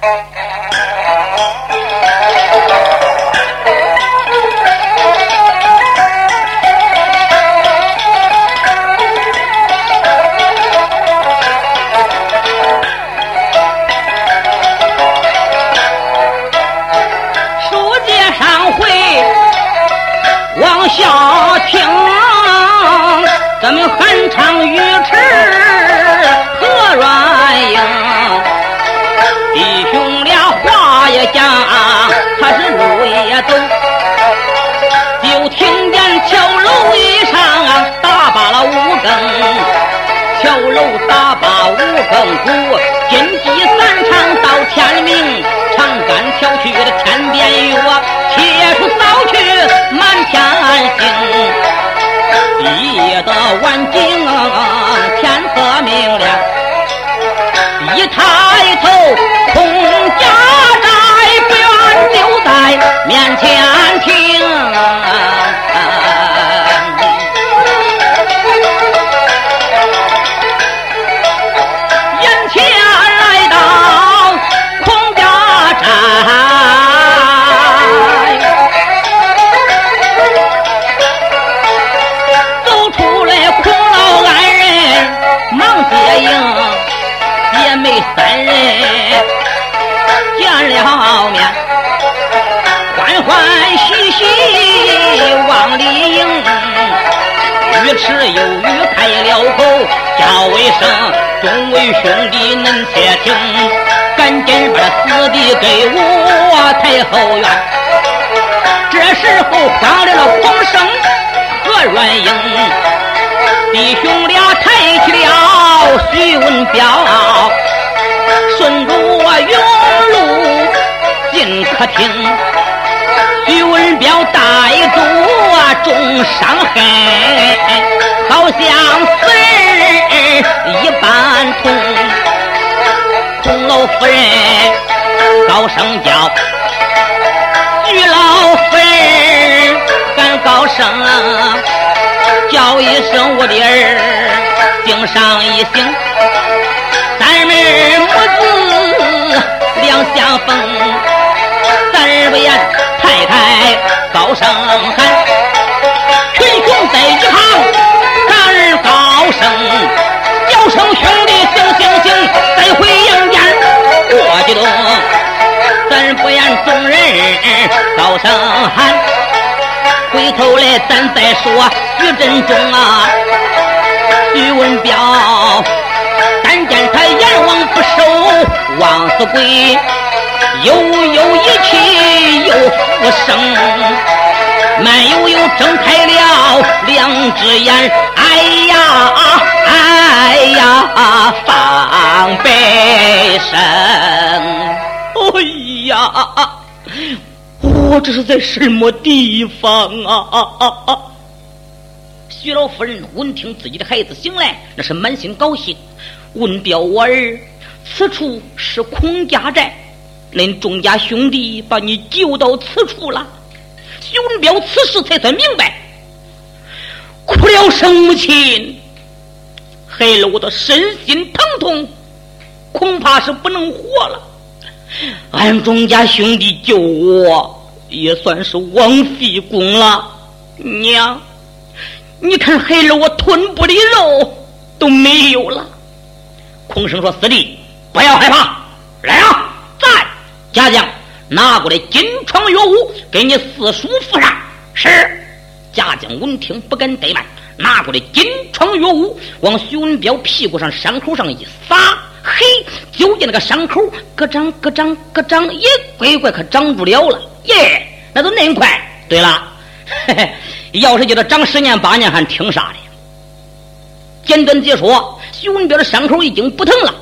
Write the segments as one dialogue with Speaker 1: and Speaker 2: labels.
Speaker 1: Thank you. 金鸡三唱到天明，长杆挑去天边月，铁杵凿去满天星。一夜的晚景，天色明亮，一抬头，孔家寨，不愿留在面前听。兄弟恁且听，赶紧把死的给我抬后院。这时候慌了了狂生和阮英，弟兄俩抬起了徐文彪，顺着我永路进客厅，徐文彪带走。众伤害，好像死人一般痛。夫人高声叫：“徐老夫人，敢高声叫一声我的儿，敬上一行。三妹母子两相逢，三儿不言，太太高声喊。”高声喊，回头来咱再说徐振中啊，徐文彪，但见他阎王不收枉死鬼，悠悠一气又复生。慢悠悠睁开了两只眼，哎呀，哎呀，放悲声！哎呀，我这是在什么地方啊啊啊啊？徐老夫人闻听自己的孩子醒来，那是满心高兴。问表我儿，此处是孔家寨，恁钟家兄弟把你救到此处了。徐文彪此时才算明白，哭了声母亲，害了我的身心疼痛，恐怕是不能活了。俺钟家兄弟救我，也算是枉费功了。娘，你看害了我臀部的肉都没有了。孔生说：“四弟，不要害怕，来啊，在家将。”拿过来金疮药物，给你四叔敷上。是，家将闻听不敢怠慢，拿过来金疮药物，往徐文彪屁股上伤口上一撒，嘿，就见那个伤口咯长咯长咯长，也乖乖可长住了了。耶，那都恁快。对了，嘿嘿，要是叫他长十年八年，还听啥的？简短解说，徐文彪的伤口已经不疼了。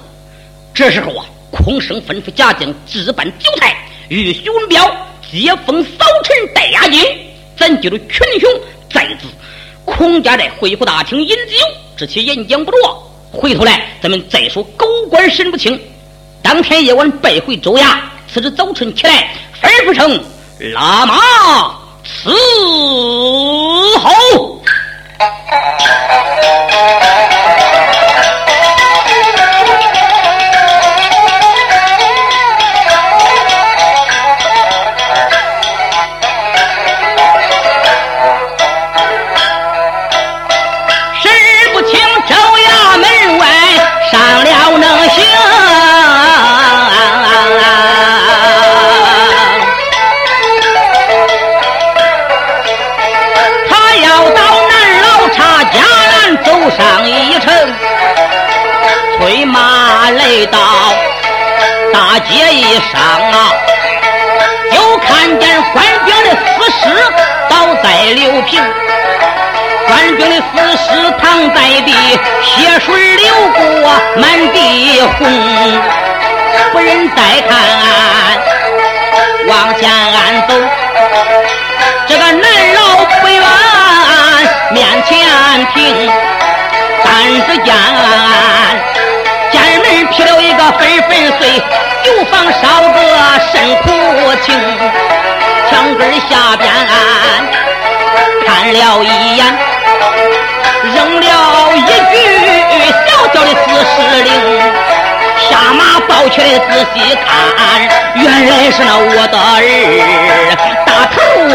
Speaker 1: 这时候啊，空生吩咐家将置办酒菜。与徐文彪接风扫尘带押金，咱记住群雄在此，孔家寨恢复大厅饮酒，这些演讲不着。回头来，咱们再说狗官审不清。当天夜晚拜回州衙，次日早晨起来，吩咐声喇嘛伺候。在地，血水流过满地红，不忍再看，往前走，这个南老不远面前停，但只见。劈了一个粉粉碎，酒坊烧得甚苦情。墙根下边看了一眼，司令。下马抱起来仔细看，原来是那我的儿大头翁。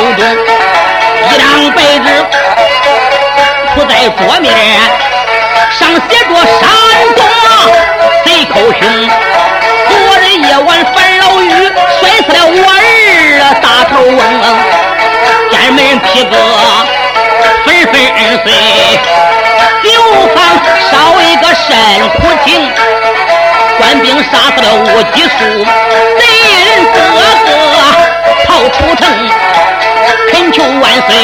Speaker 1: 手中，一张白纸铺在桌面，上写着“山东贼寇兄”。昨日夜晚樊老雨摔死了我儿大头翁，家门劈个。粉碎，酒坊烧一个甚苦情，官兵杀死了无计数，贼人个个逃出城，求万岁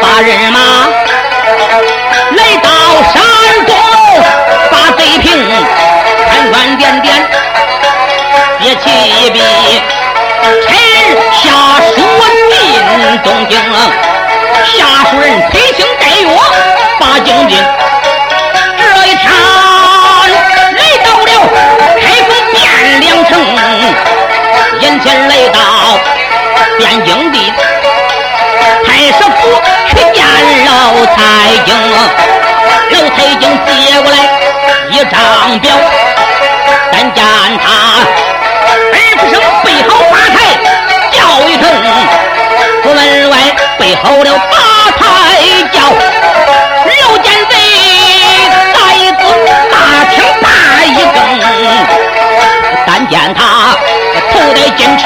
Speaker 1: 把人马来到山东把贼平，官官点点别起笔，臣下书进东京。下书人推行带约把京兵，这一天来到了开封汴梁城，眼前来到汴京地，太君，老太君接过来一张表，但见他二不生备好八台叫一声，出门外。背后了八抬轿，刘建贼再子大厅大一更，但见他头戴金翅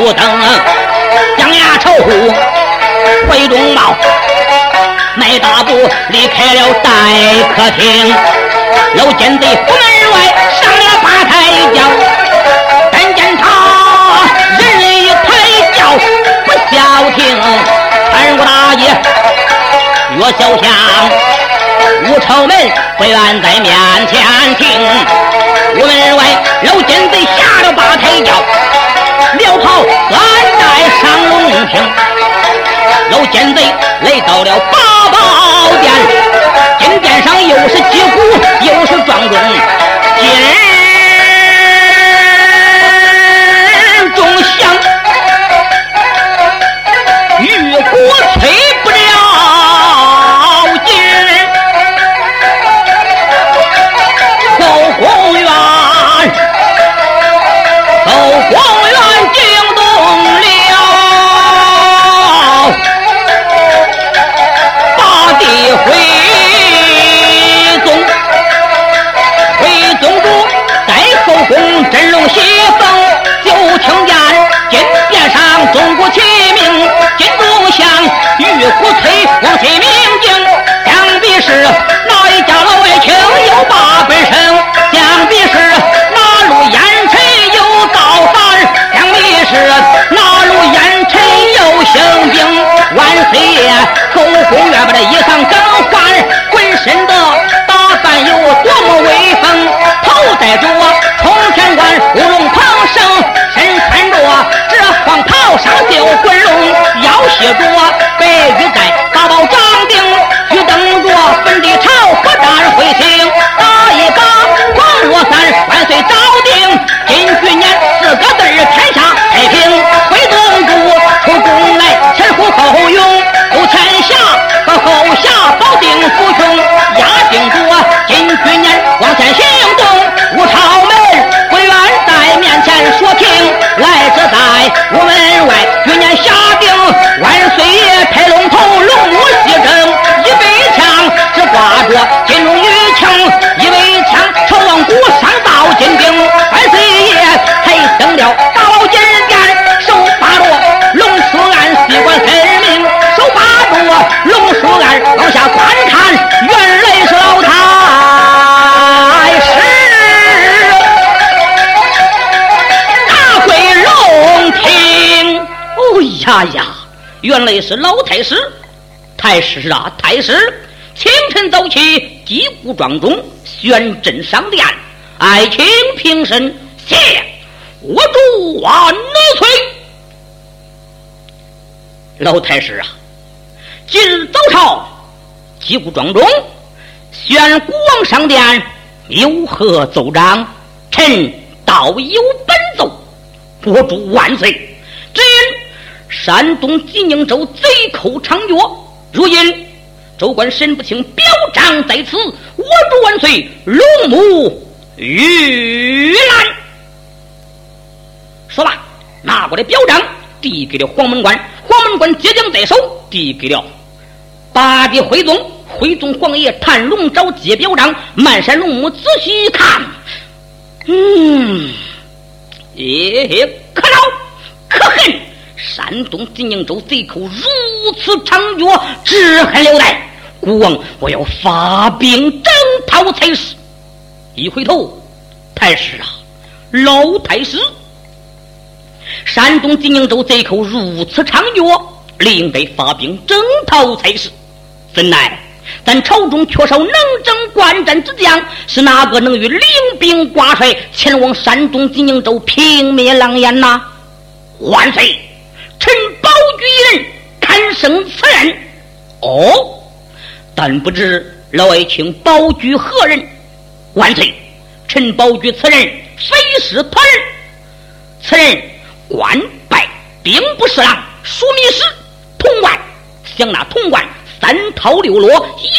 Speaker 1: 儿足蹬，象牙朝虎怀中帽。迈大步离开了待客厅，老奸贼府门外上了八抬轿，但见他人一抬轿不消停，三五大爷岳小香五朝门不愿在面前停，屋门外奸贼来到了八宝殿，金殿上又是走公园把这衣裳更换，浑身的打扮有多么威风。头戴着冲天冠，乌龙袍身，身穿着这黄袍上绣滚龙，腰系着。在我门外呀呀！原来是老太师，太师啊，太师！清晨早起，击鼓庄中，宣镇上殿，爱卿平身，谢我主万岁！老太师啊，今日早朝，击鼓庄中，宣国王上殿，有何奏章？臣道有本奏。我主万岁！山东济宁州贼寇猖獗，如今。州官审不清，表彰在此，我主万岁，龙母玉兰。说罢，拿过来表彰，递给了黄门官。黄门官接将在手，递给了八弟徽宗。徽宗皇爷探龙爪接表彰，漫山龙母仔细一看，嗯，也可恼可恨，山东济宁州贼寇如此猖獗，只恨了待。国王，我要发兵征讨才是。一回头，太师啊，老太师，山东济宁州贼寇如此猖獗，理应得发兵征讨才是。怎奈咱朝中缺少能征惯战之将，是哪个能与领兵挂帅前往山东济宁州平灭狼烟呐？万岁！臣保举一人堪生此任。哦。但不知老爱卿保举何人？万岁！臣保举此人非是他人，此人官拜兵部侍郎、枢密使、潼关，想那潼关三韬六落，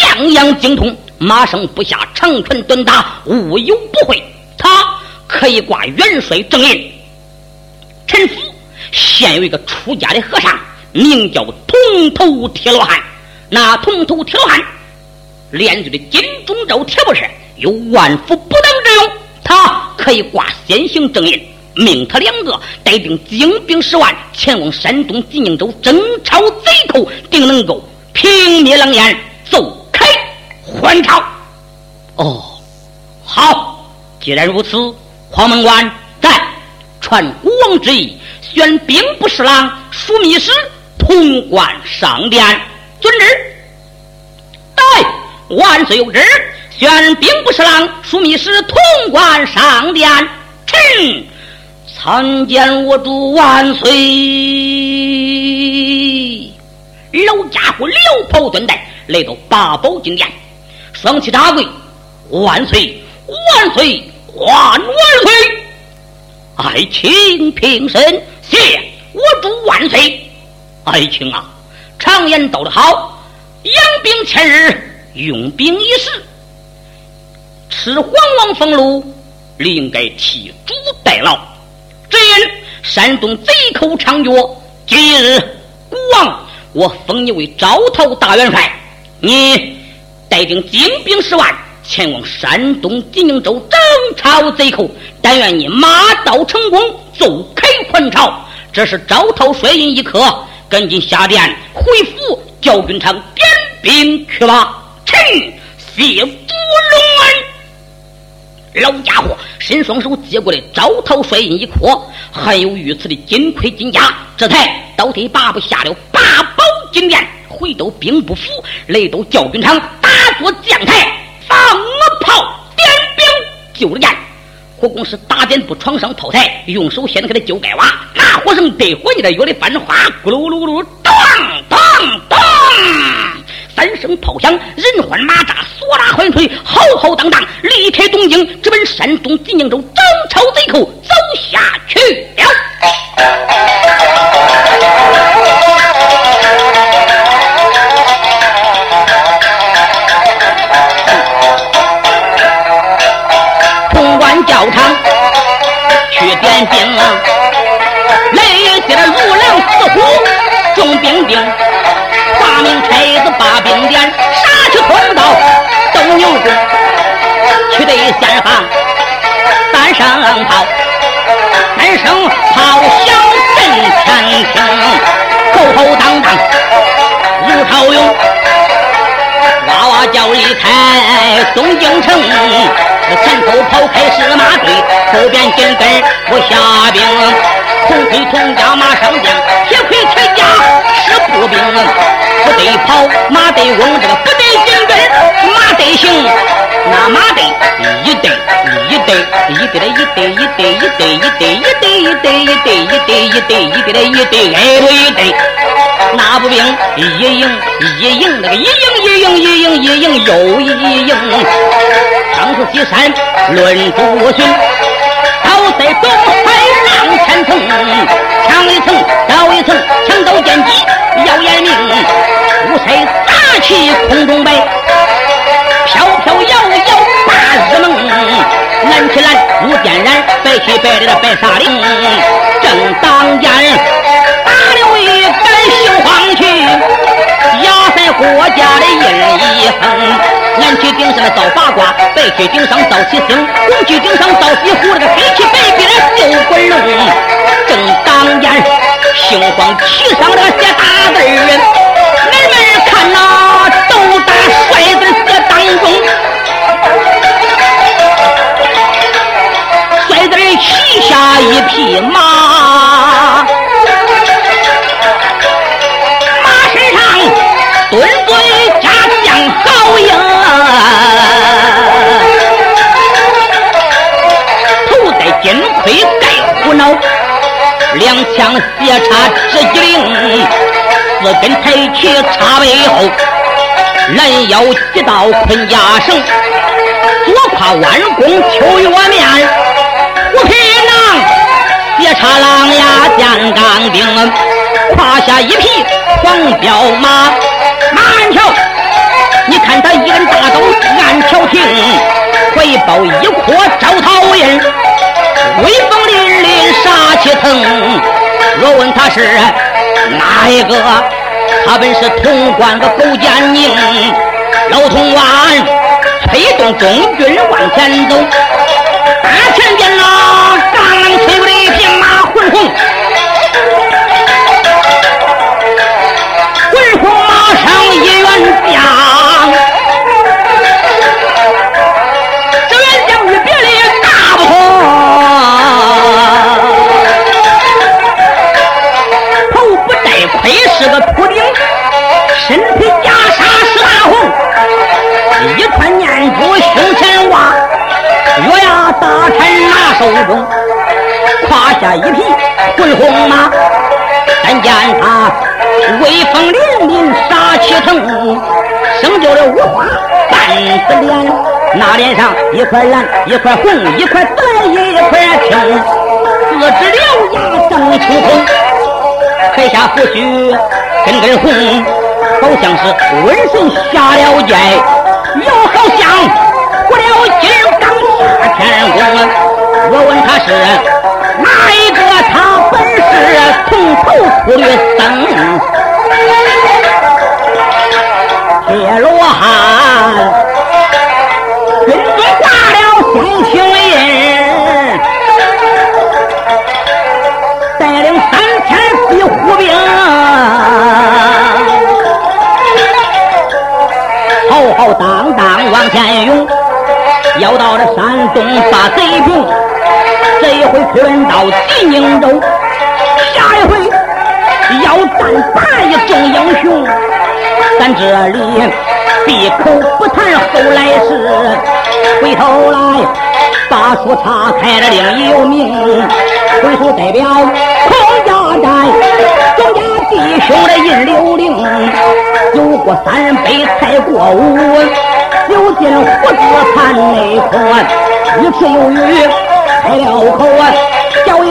Speaker 1: 样样精通，马上不下长拳短打，无有不会。他可以挂元帅正印。臣府现有一个出家的和尚，名叫铜头铁罗汉。那铜头铁罗汉，连队的金钟罩铁布衫，有万夫不能之勇。他可以挂先行正印，命他两个带兵精兵十万，前往山东济宁州征讨贼寇，定能够平灭狼烟，奏开还朝。哦，好，既然如此，黄门官在传国王之意，选兵部侍郎、枢密使潼关上殿。遵旨，待万岁有旨，选兵部侍郎、枢密使潼关上殿。臣参见我主万岁。老家伙撩袍端带，来到八宝金殿，双膝扎跪：“万岁，万岁，万万岁！爱卿平身，谢我主万岁。爱卿啊！”常言道得好，养兵千日，用兵一时。吃皇王俸禄，理应该替主代劳。只因山东贼寇猖獗，今日孤王我封你为招讨大元帅，你带领精兵十万前往山东济宁州征讨贼寇。但愿你马到成功，奏开还朝。这是招讨帅印一颗。赶紧下殿回府，叫军长点兵去吧。臣谢主隆恩。老家伙伸双手接过来招讨帅印一颗，还有御赐的金盔金甲，这才倒退八步下了八宝金殿，回到兵部府，来到教军场，打坐将台，就着箭。火攻是打点部床上炮台，用手先给他揪盖瓦，那火绳对火你的药里翻花，咕噜噜噜，咚咚咚，三声炮响，人欢马扎，唢呐欢吹，浩浩荡荡离开东京，直奔山东济宁州张超贼寇走下去了。去点兵，来些的如狼似虎众兵丁，发明差子把兵点，杀去通道斗牛棍，去得先行三声炮，三声炮响震天听，后后当当如潮涌，哇哇叫离开东京城。前头跑开是马队，后边紧跟我下兵，同盔铜甲马上将，铁盔铁甲是。步兵，不得跑，马得翁，这个不得紧跟，马得行，那马得一对一对一对的一对一对一对一对一对一对一对一对一对一对的一对挨着一对，那步兵一营一营那个一营一营一营一营又一营，上次西山论主勋，倒在东海浪千层，抢一层倒一层，抢刀剑戟要严命，五彩杂气空中摆，飘飘摇摇把日梦，蓝旗蓝雾点燃，白旗白的白纱绫，正当间打了一杆杏黄旗，压在国家，红旗顶上了造八卦白旗顶上早造七星工旗顶上早造西湖那个黑旗白旗的绣粉龙正当年雄黄旗上了写大字儿两枪斜插直戟领，四根抬旗插背后，拦腰几道捆压绳，左胯弯弓秋月面，虎皮囊。斜插狼牙将钢钉，胯下一匹黄骠马。马鞍桥，你看他一根大刀按桥停，怀抱一颗招桃印，威风哼。若问他是哪一个，他本是潼关的勾践宁。老潼关催动中军往前走，大前边那刚刚催的。混红，马，但见他威风凛凛杀气腾，生就了五花半死脸，那脸上一块蓝一块红一块紫一块青，四只獠牙正青红，铠下胡须根根红，好像是瘟神下了界，又好像过了金刚下天宫。我问他是。哪一个他是从头秃的僧，铁罗汉，军中挂了先行印，带领三千骑虎兵，浩浩荡荡往前涌，要到这山东把贼平。这一回推论到济宁州，下一回要战八一众英雄。咱这里闭口不谈后来事，回头来把书岔开了另一有名。回头代表孔家寨，庄家弟兄的印留灵，有过三杯才过五，有进胡子盘内空，一次有余。开了口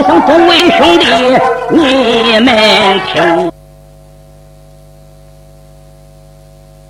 Speaker 1: 诸位兄弟，你们听。